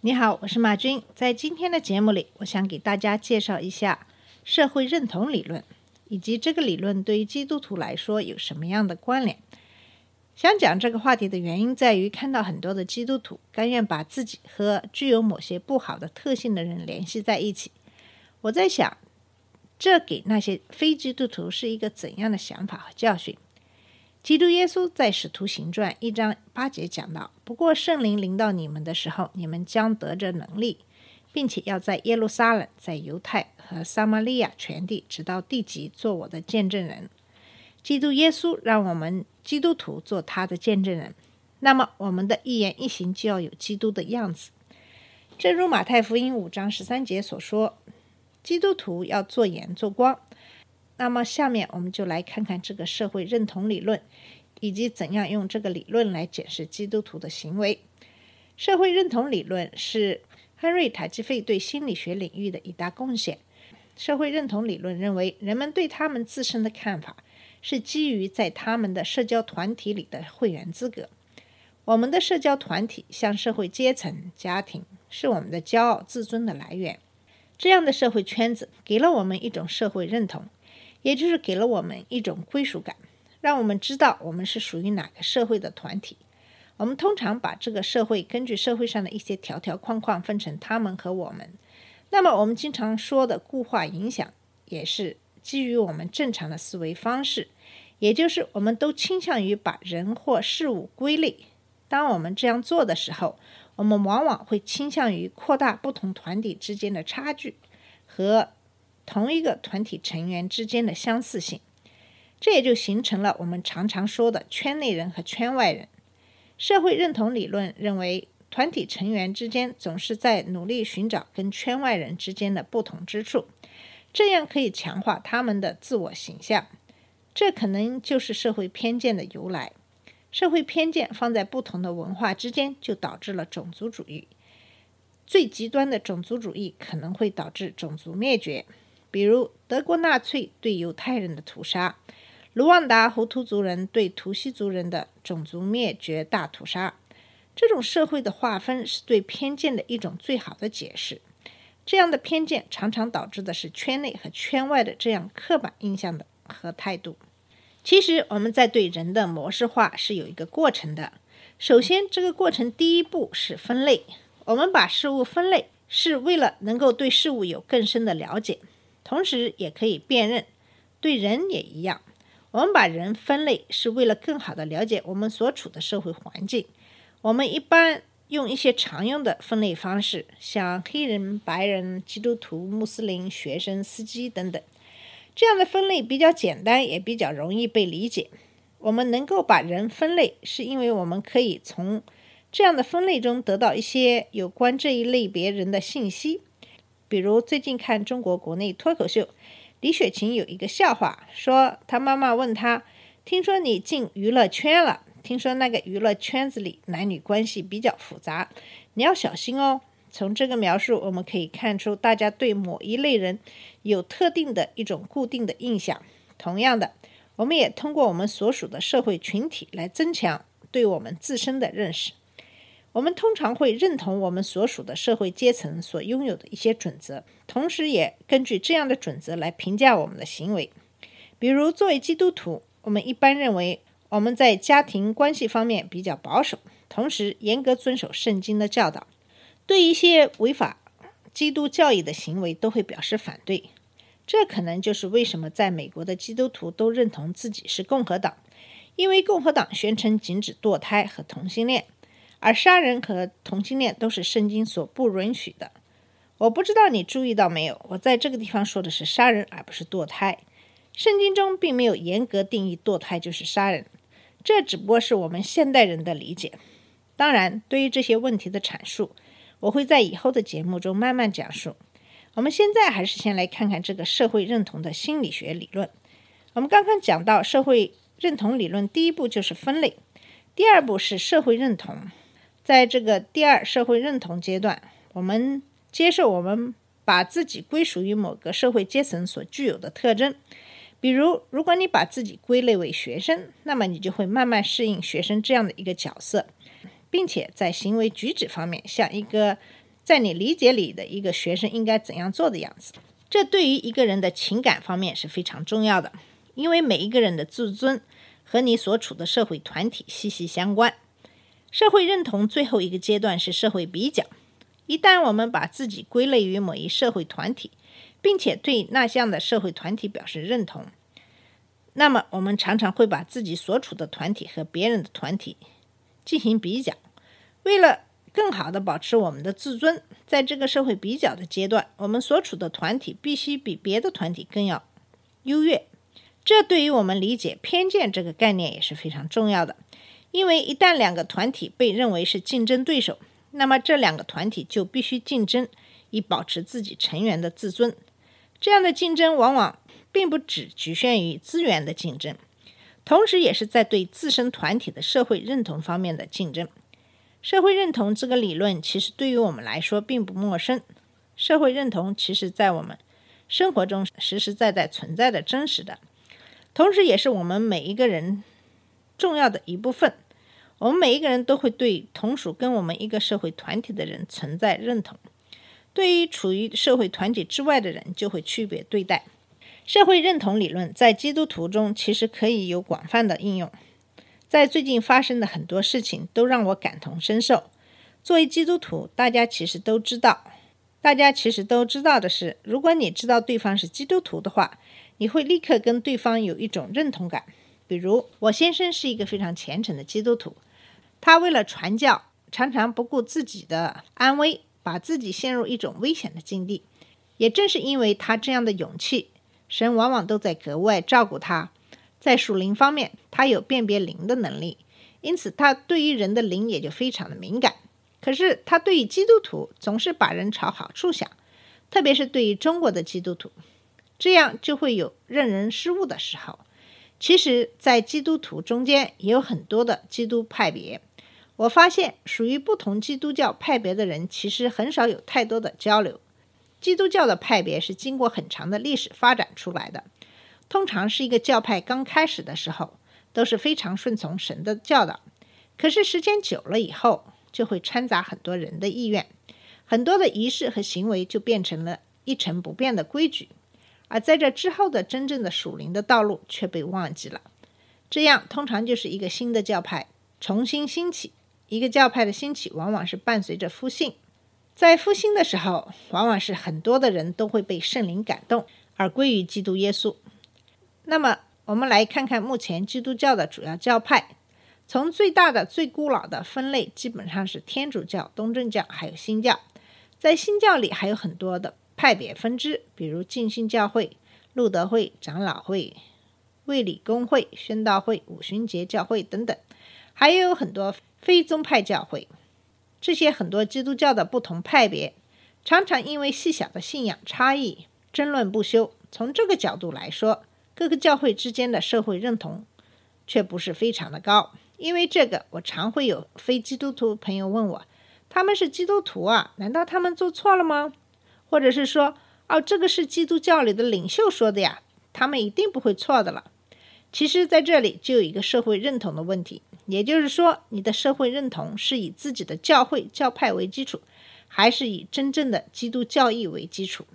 你好，我是马军。在今天的节目里，我想给大家介绍一下社会认同理论，以及这个理论对于基督徒来说有什么样的关联。想讲这个话题的原因在于，看到很多的基督徒甘愿把自己和具有某些不好的特性的人联系在一起。我在想，这给那些非基督徒是一个怎样的想法和教训？基督耶稣在《使徒行传》一章八节讲到：“不过圣灵临到你们的时候，你们将得着能力，并且要在耶路撒冷、在犹太和撒玛利亚全地，直到地极，做我的见证人。”基督耶稣让我们基督徒做他的见证人，那么我们的一言一行就要有基督的样子。正如马太福音五章十三节所说，基督徒要做盐做光。那么，下面我们就来看看这个社会认同理论，以及怎样用这个理论来解释基督徒的行为。社会认同理论是亨瑞·塔基费对心理学领域的一大贡献。社会认同理论认为，人们对他们自身的看法是基于在他们的社交团体里的会员资格。我们的社交团体，像社会阶层、家庭，是我们的骄傲、自尊的来源。这样的社会圈子给了我们一种社会认同。也就是给了我们一种归属感，让我们知道我们是属于哪个社会的团体。我们通常把这个社会根据社会上的一些条条框框分成他们和我们。那么我们经常说的固化影响，也是基于我们正常的思维方式，也就是我们都倾向于把人或事物归类。当我们这样做的时候，我们往往会倾向于扩大不同团体之间的差距和。同一个团体成员之间的相似性，这也就形成了我们常常说的圈内人和圈外人。社会认同理论认为，团体成员之间总是在努力寻找跟圈外人之间的不同之处，这样可以强化他们的自我形象。这可能就是社会偏见的由来。社会偏见放在不同的文化之间，就导致了种族主义。最极端的种族主义可能会导致种族灭绝。比如德国纳粹对犹太人的屠杀，卢旺达胡图族人对图西族人的种族灭绝大屠杀。这种社会的划分是对偏见的一种最好的解释。这样的偏见常常导致的是圈内和圈外的这样刻板印象的和态度。其实我们在对人的模式化是有一个过程的。首先，这个过程第一步是分类。我们把事物分类是为了能够对事物有更深的了解。同时也可以辨认，对人也一样。我们把人分类是为了更好的了解我们所处的社会环境。我们一般用一些常用的分类方式，像黑人、白人、基督徒、穆斯林、学生、司机等等。这样的分类比较简单，也比较容易被理解。我们能够把人分类，是因为我们可以从这样的分类中得到一些有关这一类别人的信息。比如最近看中国国内脱口秀，李雪琴有一个笑话，说她妈妈问她：“听说你进娱乐圈了，听说那个娱乐圈子里男女关系比较复杂，你要小心哦。”从这个描述，我们可以看出大家对某一类人有特定的一种固定的印象。同样的，我们也通过我们所属的社会群体来增强对我们自身的认识。我们通常会认同我们所属的社会阶层所拥有的一些准则，同时也根据这样的准则来评价我们的行为。比如，作为基督徒，我们一般认为我们在家庭关系方面比较保守，同时严格遵守圣经的教导，对一些违法基督教义的行为都会表示反对。这可能就是为什么在美国的基督徒都认同自己是共和党，因为共和党宣称禁止堕胎和同性恋。而杀人和同性恋都是圣经所不允许的。我不知道你注意到没有，我在这个地方说的是杀人，而不是堕胎。圣经中并没有严格定义堕胎就是杀人，这只不过是我们现代人的理解。当然，对于这些问题的阐述，我会在以后的节目中慢慢讲述。我们现在还是先来看看这个社会认同的心理学理论。我们刚刚讲到社会认同理论，第一步就是分类，第二步是社会认同。在这个第二社会认同阶段，我们接受我们把自己归属于某个社会阶层所具有的特征。比如，如果你把自己归类为学生，那么你就会慢慢适应学生这样的一个角色，并且在行为举止方面，像一个在你理解里的一个学生应该怎样做的样子。这对于一个人的情感方面是非常重要的，因为每一个人的自尊和你所处的社会团体息息相关。社会认同最后一个阶段是社会比较。一旦我们把自己归类于某一社会团体，并且对那项的社会团体表示认同，那么我们常常会把自己所处的团体和别人的团体进行比较。为了更好的保持我们的自尊，在这个社会比较的阶段，我们所处的团体必须比别的团体更要优越。这对于我们理解偏见这个概念也是非常重要的，因为一旦两个团体被认为是竞争对手，那么这两个团体就必须竞争，以保持自己成员的自尊。这样的竞争往往并不只局限于资源的竞争，同时也是在对自身团体的社会认同方面的竞争。社会认同这个理论其实对于我们来说并不陌生。社会认同其实在我们生活中实实在在存在的真实的，同时也是我们每一个人重要的一部分。我们每一个人都会对同属跟我们一个社会团体的人存在认同。对于处于社会团体之外的人，就会区别对待。社会认同理论在基督徒中其实可以有广泛的应用。在最近发生的很多事情都让我感同身受。作为基督徒，大家其实都知道，大家其实都知道的是，如果你知道对方是基督徒的话，你会立刻跟对方有一种认同感。比如，我先生是一个非常虔诚的基督徒，他为了传教，常常不顾自己的安危。把自己陷入一种危险的境地，也正是因为他这样的勇气，神往往都在格外照顾他。在属灵方面，他有辨别灵的能力，因此他对于人的灵也就非常的敏感。可是他对于基督徒总是把人朝好处想，特别是对于中国的基督徒，这样就会有任人失误的时候。其实，在基督徒中间也有很多的基督派别。我发现，属于不同基督教派别的人，其实很少有太多的交流。基督教的派别是经过很长的历史发展出来的，通常是一个教派刚开始的时候都是非常顺从神的教导，可是时间久了以后，就会掺杂很多人的意愿，很多的仪式和行为就变成了一成不变的规矩，而在这之后的真正的属灵的道路却被忘记了。这样通常就是一个新的教派重新兴起。一个教派的兴起，往往是伴随着复兴。在复兴的时候，往往是很多的人都会被圣灵感动，而归于基督耶稣。那么，我们来看看目前基督教的主要教派。从最大的、最古老的分类，基本上是天主教、东正教，还有新教。在新教里，还有很多的派别分支，比如浸信教会、路德会、长老会、卫理公会、宣道会、五旬节教会等等，还有很多。非宗派教会，这些很多基督教的不同派别，常常因为细小的信仰差异争论不休。从这个角度来说，各个教会之间的社会认同却不是非常的高。因为这个，我常会有非基督徒朋友问我：“他们是基督徒啊，难道他们做错了吗？”或者是说：“哦，这个是基督教里的领袖说的呀，他们一定不会错的了。”其实，在这里就有一个社会认同的问题。也就是说，你的社会认同是以自己的教会、教派为基础，还是以真正的基督教义为基础？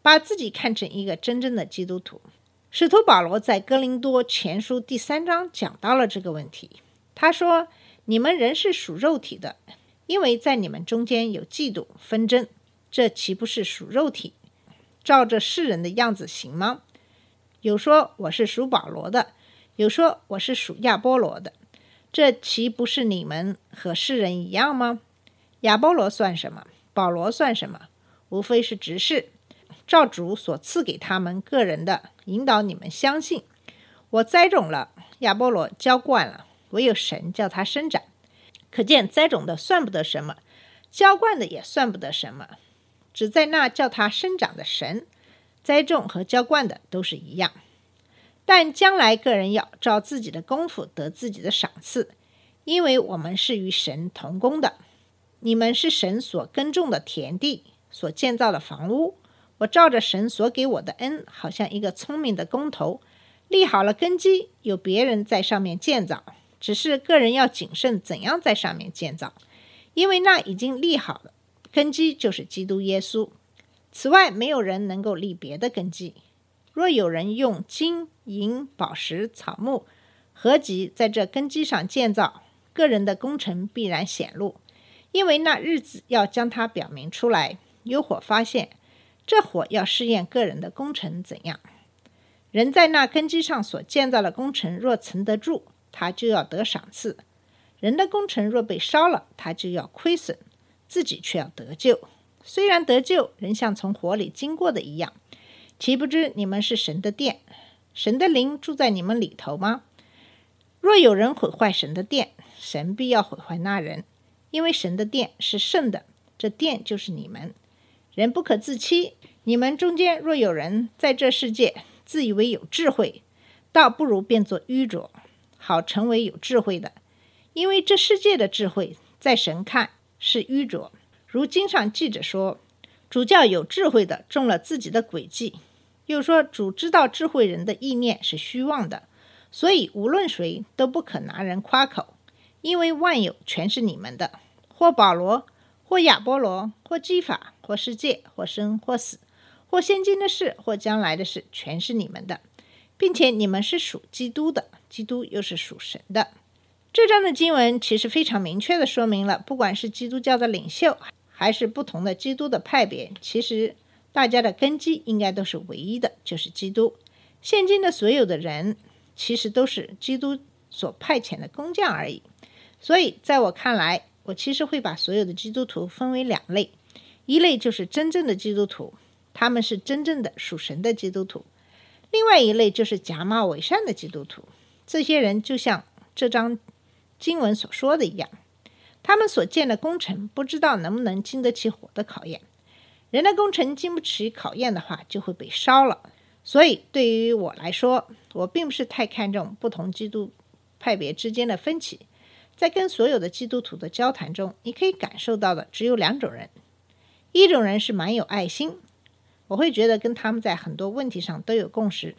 把自己看成一个真正的基督徒。使徒保罗在哥林多前书第三章讲到了这个问题。他说：“你们人是属肉体的，因为在你们中间有嫉妒纷争，这岂不是属肉体，照着世人的样子行吗？有说我是属保罗的，有说我是属亚波罗的。”这岂不是你们和世人一样吗？亚波罗算什么？保罗算什么？无非是执事，照主所赐给他们个人的引导，你们相信。我栽种了，亚波罗浇灌了，唯有神叫他生长。可见栽种的算不得什么，浇灌的也算不得什么，只在那叫它生长的神，栽种和浇灌的都是一样。但将来个人要照自己的功夫得自己的赏赐，因为我们是与神同工的。你们是神所耕种的田地，所建造的房屋。我照着神所给我的恩，好像一个聪明的工头，立好了根基，有别人在上面建造。只是个人要谨慎，怎样在上面建造，因为那已经立好了根基就是基督耶稣。此外，没有人能够立别的根基。若有人用金银宝石草木合集在这根基上建造，个人的工程必然显露，因为那日子要将它表明出来。有火发现，这火要试验个人的工程怎样。人在那根基上所建造的工程若存得住，他就要得赏赐；人的工程若被烧了，他就要亏损，自己却要得救。虽然得救，人像从火里经过的一样。岂不知你们是神的殿，神的灵住在你们里头吗？若有人毁坏神的殿，神必要毁坏那人，因为神的殿是圣的，这殿就是你们。人不可自欺，你们中间若有人在这世界自以为有智慧，倒不如变作愚拙，好成为有智慧的。因为这世界的智慧，在神看是愚拙。如经上记着说。主教有智慧的中了自己的诡计，又说主知道智慧人的意念是虚妄的，所以无论谁都不可拿人夸口，因为万有全是你们的，或保罗，或亚波罗，或基法，或世界，或生或死，或现今的事，或将来的事，全是你们的，并且你们是属基督的，基督又是属神的。这章的经文其实非常明确的说明了，不管是基督教的领袖。还是不同的基督的派别，其实大家的根基应该都是唯一的，就是基督。现今的所有的人，其实都是基督所派遣的工匠而已。所以，在我看来，我其实会把所有的基督徒分为两类：一类就是真正的基督徒，他们是真正的属神的基督徒；另外一类就是假冒伪善的基督徒。这些人就像这张经文所说的一样。他们所建的工程，不知道能不能经得起火的考验。人的工程经不起考验的话，就会被烧了。所以，对于我来说，我并不是太看重不同基督派别之间的分歧。在跟所有的基督徒的交谈中，你可以感受到的只有两种人：一种人是蛮有爱心，我会觉得跟他们在很多问题上都有共识；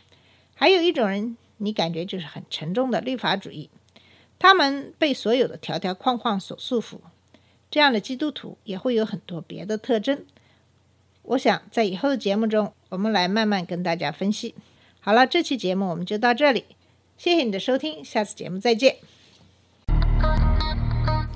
还有一种人，你感觉就是很沉重的律法主义。他们被所有的条条框框所束缚，这样的基督徒也会有很多别的特征。我想在以后的节目中，我们来慢慢跟大家分析。好了，这期节目我们就到这里，谢谢你的收听，下次节目再见。